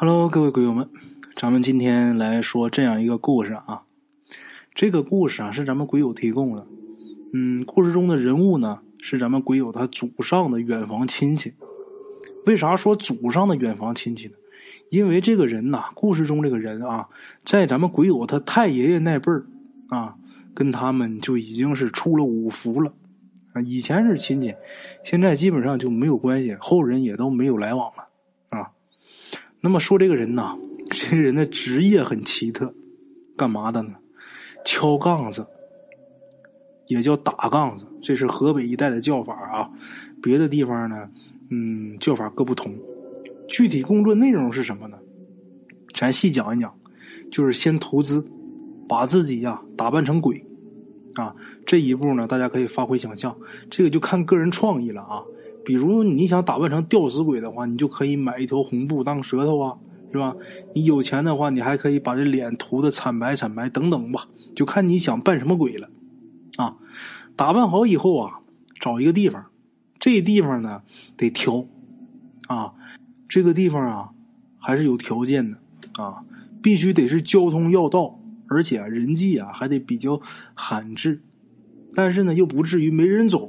Hello，各位鬼友们，咱们今天来说这样一个故事啊。这个故事啊是咱们鬼友提供的。嗯，故事中的人物呢是咱们鬼友他祖上的远房亲戚。为啥说祖上的远房亲戚呢？因为这个人呐，故事中这个人啊，在咱们鬼友他太爷爷那辈儿啊，跟他们就已经是出了五福了。以前是亲戚，现在基本上就没有关系，后人也都没有来往了。那么说这个人呐，这个人的职业很奇特，干嘛的呢？敲杠子，也叫打杠子，这是河北一带的叫法啊。别的地方呢，嗯，叫法各不同。具体工作内容是什么呢？咱细讲一讲，就是先投资，把自己呀打扮成鬼啊。这一步呢，大家可以发挥想象，这个就看个人创意了啊。比如你想打扮成吊死鬼的话，你就可以买一条红布当舌头啊，是吧？你有钱的话，你还可以把这脸涂的惨白惨白等等吧，就看你想扮什么鬼了，啊！打扮好以后啊，找一个地方，这地方呢得挑，啊，这个地方啊还是有条件的啊，必须得是交通要道，而且人迹啊还得比较罕至，但是呢又不至于没人走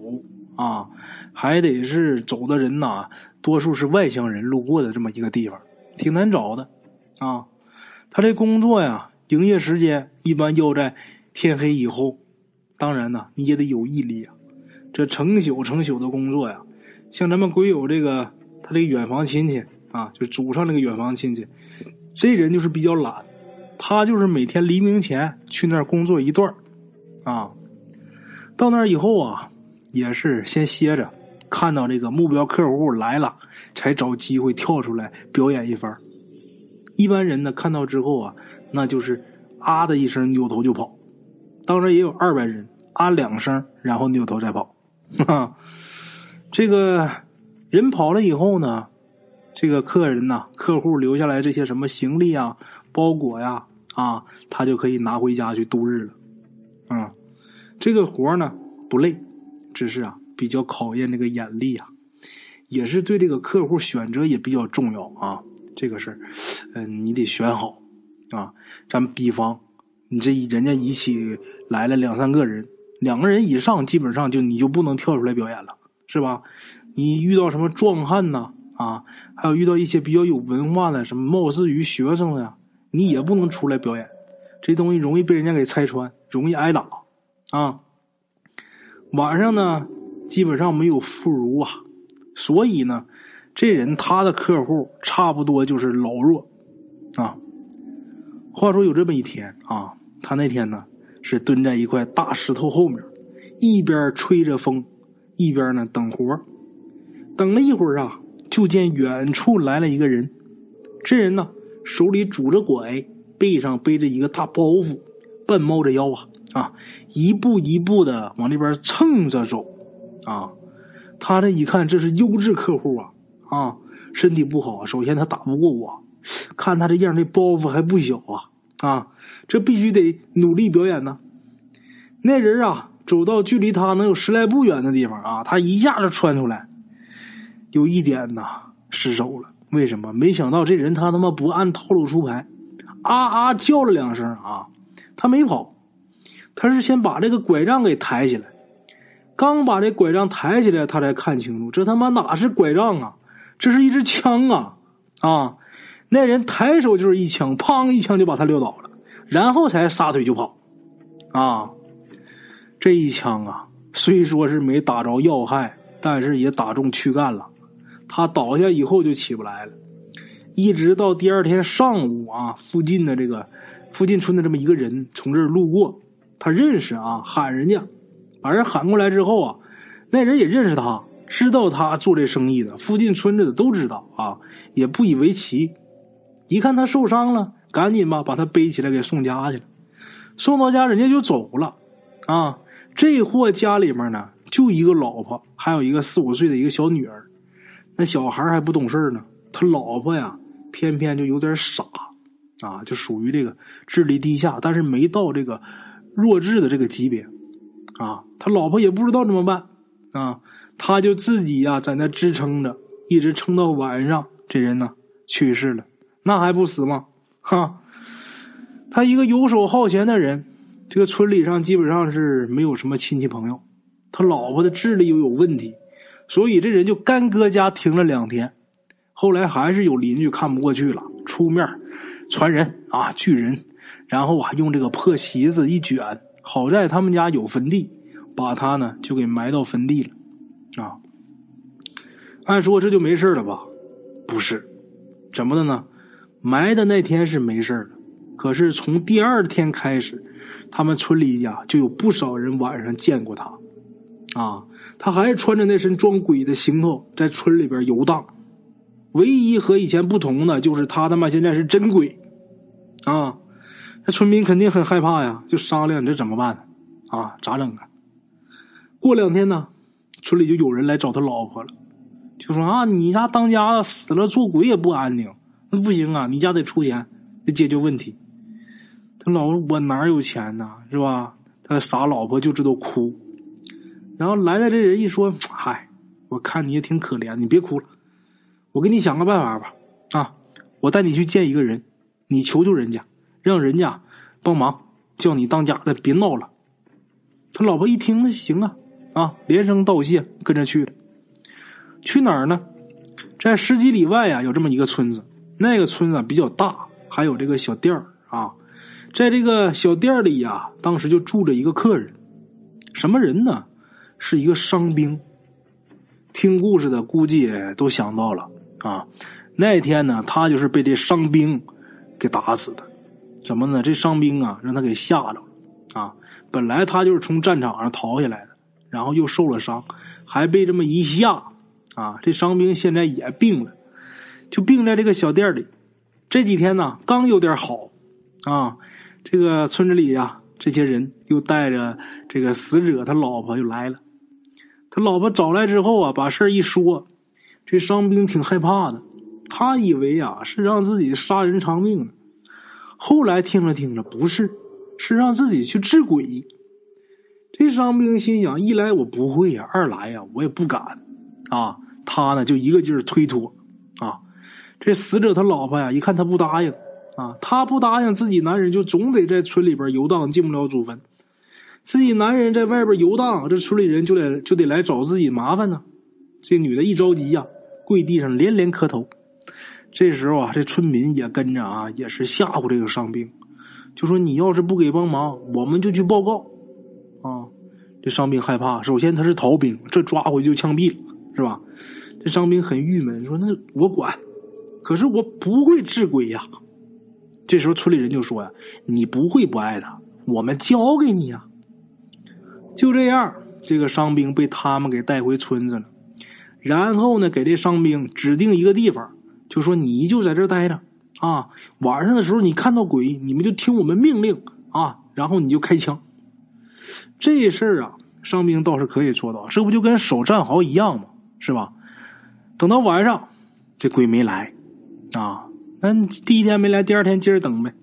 啊。还得是走的人呐，多数是外乡人路过的这么一个地方，挺难找的，啊，他这工作呀，营业时间一般要在天黑以后，当然呢，你也得有毅力啊，这成宿成宿的工作呀，像咱们鬼友这个，他这个远房亲戚啊，就祖上那个远房亲戚，这人就是比较懒，他就是每天黎明前去那儿工作一段啊，到那儿以后啊，也是先歇着。看到这个目标客户来了，才找机会跳出来表演一番。一般人呢看到之后啊，那就是啊的一声扭头就跑。当然也有二百人啊两声，然后扭头再跑。哈，这个人跑了以后呢，这个客人呐，客户留下来这些什么行李啊、包裹呀啊，他就可以拿回家去度日了。啊，这个活呢不累，只是啊。比较考验这个眼力啊，也是对这个客户选择也比较重要啊。这个事儿，嗯，你得选好啊。咱们比方，你这人家一起来了两三个人，两个人以上，基本上就你就不能跳出来表演了，是吧？你遇到什么壮汉呐啊，还有遇到一些比较有文化的，什么貌似于学生呀，你也不能出来表演，这东西容易被人家给拆穿，容易挨打啊。晚上呢？基本上没有妇孺啊，所以呢，这人他的客户差不多就是老弱啊。话说有这么一天啊，他那天呢是蹲在一块大石头后面，一边吹着风，一边呢等活等了一会儿啊，就见远处来了一个人，这人呢手里拄着拐，背上背着一个大包袱，半猫着腰啊啊，一步一步的往那边蹭着走。啊，他这一看，这是优质客户啊！啊，身体不好，首先他打不过我，看他这样，这包袱还不小啊！啊，这必须得努力表演呢。那人啊，走到距离他能有十来步远的地方啊，他一下子窜出来，有一点呐失手了。为什么？没想到这人他他妈不按套路出牌，啊啊叫了两声啊，他没跑，他是先把这个拐杖给抬起来。刚把这拐杖抬起来，他才看清楚，这他妈哪是拐杖啊？这是一支枪啊！啊，那人抬手就是一枪，砰一枪就把他撂倒了，然后才撒腿就跑。啊，这一枪啊，虽说是没打着要害，但是也打中躯干了。他倒下以后就起不来了，一直到第二天上午啊，附近的这个附近村的这么一个人从这儿路过，他认识啊，喊人家。把人喊过来之后啊，那人也认识他，知道他做这生意的，附近村子的都知道啊，也不以为奇。一看他受伤了，赶紧吧把他背起来给送家去了。送到家，人家就走了。啊，这货家里面呢就一个老婆，还有一个四五岁的一个小女儿。那小孩还不懂事呢，他老婆呀偏偏就有点傻，啊，就属于这个智力低下，但是没到这个弱智的这个级别。啊，他老婆也不知道怎么办，啊，他就自己呀在那支撑着，一直撑到晚上，这人呢去世了，那还不死吗？哈，他一个游手好闲的人，这个村里上基本上是没有什么亲戚朋友。他老婆的智力又有问题，所以这人就干搁家停了两天。后来还是有邻居看不过去了，出面传人啊聚人，然后啊用这个破席子一卷，好在他们家有坟地，把他呢就给埋到坟地了。啊，按说这就没事了吧？不是，怎么的呢？埋的那天是没事了，可是从第二天开始，他们村里呀就有不少人晚上见过他。啊，他还穿着那身装鬼的行头在村里边游荡，唯一和以前不同的就是他他妈现在是真鬼，啊，那村民肯定很害怕呀，就商量这怎么办啊，咋整啊？过两天呢，村里就有人来找他老婆了，就说啊，你家当家的死了做鬼也不安宁，那不行啊，你家得出钱得解决问题。他老婆我哪有钱呢，是吧？他傻老婆就知道哭。然后来了这人一说：“嗨，我看你也挺可怜，你别哭了，我给你想个办法吧。啊，我带你去见一个人，你求求人家，让人家帮忙，叫你当家的别闹了。”他老婆一听，行啊，啊，连声道谢，跟着去了。去哪儿呢？在十几里外呀，有这么一个村子，那个村子比较大，还有这个小店儿啊。在这个小店里呀，当时就住着一个客人，什么人呢？是一个伤兵，听故事的估计都想到了啊。那天呢，他就是被这伤兵给打死的。怎么呢？这伤兵啊，让他给吓着了啊。本来他就是从战场上逃下来的，然后又受了伤，还被这么一吓啊。这伤兵现在也病了，就病在这个小店里。这几天呢，刚有点好啊。这个村子里呀，这些人又带着这个死者他老婆又来了。他老婆找来之后啊，把事一说，这伤兵挺害怕的，他以为啊是让自己杀人偿命呢。后来听着听着，不是，是让自己去治鬼。这伤兵心想：一来我不会呀，二来呀我也不敢啊。他呢就一个劲儿推脱啊。这死者他老婆呀，一看他不答应啊，他不答应，自己男人就总得在村里边游荡，进不了祖坟。自己男人在外边游荡，这村里人就得就得来找自己麻烦呢。这女的一着急呀，跪地上连连磕头。这时候啊，这村民也跟着啊，也是吓唬这个伤兵，就说你要是不给帮忙，我们就去报告。啊，这伤兵害怕，首先他是逃兵，这抓回去就枪毙了，是吧？这伤兵很郁闷，说那我管，可是我不会治鬼呀。这时候村里人就说呀，你不会不爱他，我们教给你呀。就这样，这个伤兵被他们给带回村子了。然后呢，给这伤兵指定一个地方，就说你就在这待着啊。晚上的时候你看到鬼，你们就听我们命令啊，然后你就开枪。这事儿啊，伤兵倒是可以做到，这不就跟守战壕一样吗？是吧？等到晚上，这鬼没来啊。那第一天没来，第二天接着等呗，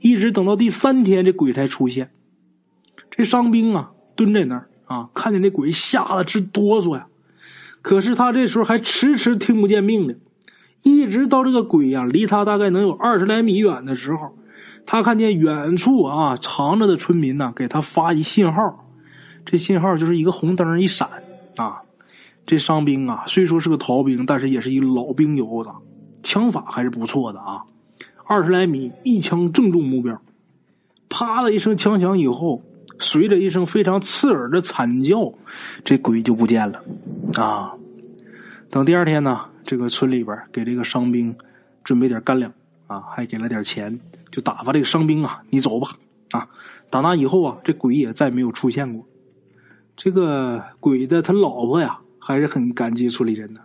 一直等到第三天，这鬼才出现。这伤兵啊。蹲在那儿啊，看见那鬼吓得直哆嗦呀。可是他这时候还迟迟听不见命令，一直到这个鬼呀离他大概能有二十来米远的时候，他看见远处啊藏着的村民呢给他发一信号，这信号就是一个红灯一闪啊。这伤兵啊虽说是个逃兵，但是也是一老兵油子，枪法还是不错的啊。二十来米，一枪正中目标，啪的一声枪响以后。随着一声非常刺耳的惨叫，这鬼就不见了。啊，等第二天呢，这个村里边给这个伤兵准备点干粮啊，还给了点钱，就打发这个伤兵啊，你走吧。啊，打那以后啊，这鬼也再没有出现过。这个鬼的他老婆呀，还是很感激村里人的。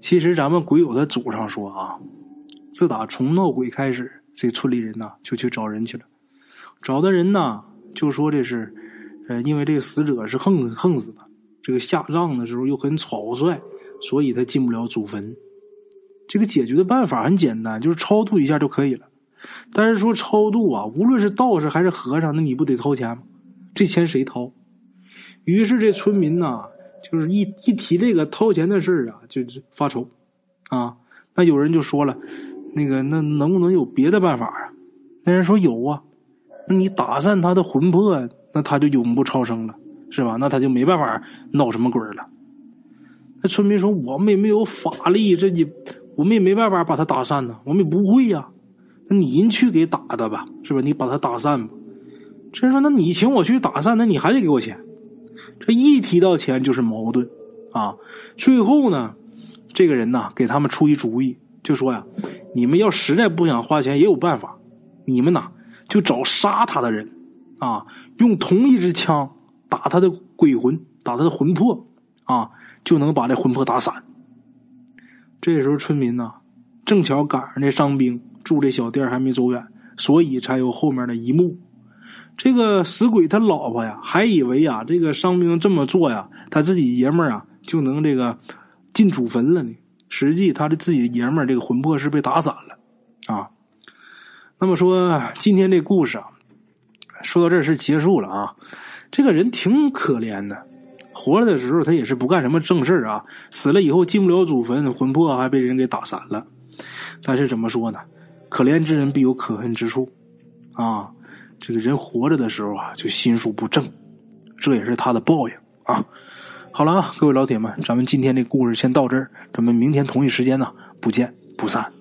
其实咱们鬼友的祖上说啊，自打从闹鬼开始，这村里人呢就去找人去了，找的人呢。就说这是，呃，因为这个死者是横横死的，这个下葬的时候又很草率，所以他进不了祖坟。这个解决的办法很简单，就是超度一下就可以了。但是说超度啊，无论是道士还是和尚，那你不得掏钱吗？这钱谁掏？于是这村民呐，就是一一提这个掏钱的事啊，就发愁啊。那有人就说了，那个那能不能有别的办法啊？那人说有啊，那你打散他的魂魄，那他就永不超生了，是吧？那他就没办法闹什么鬼了。那村民说：“我们也没有法力，这你我们也没办法把他打散呢，我们也不会呀。那您去给打的吧，是吧？你把他打散吧。”这人说：“那你请我去打散，那你还得给我钱。”这一提到钱就是矛盾啊。最后呢，这个人呐给他们出一主意，就说呀：“你们要实在不想花钱，也有办法。你们呐就找杀他的人啊，用同一支枪打他的鬼魂，打他的魂魄啊。”就能把这魂魄打散。这时候村民呢，正巧赶上那伤兵住这小店还没走远，所以才有后面的一幕。这个死鬼他老婆呀，还以为啊，这个伤兵这么做呀，他自己爷们儿啊就能这个进祖坟了呢。实际他的自己爷们儿这个魂魄是被打散了啊。那么说今天这故事啊，说到这是结束了啊。这个人挺可怜的。活着的时候，他也是不干什么正事啊。死了以后进不了祖坟，魂魄还被人给打散了。但是怎么说呢？可怜之人必有可恨之处啊！这个人活着的时候啊，就心术不正，这也是他的报应啊。好了啊，各位老铁们，咱们今天这故事先到这儿，咱们明天同一时间呢，不见不散。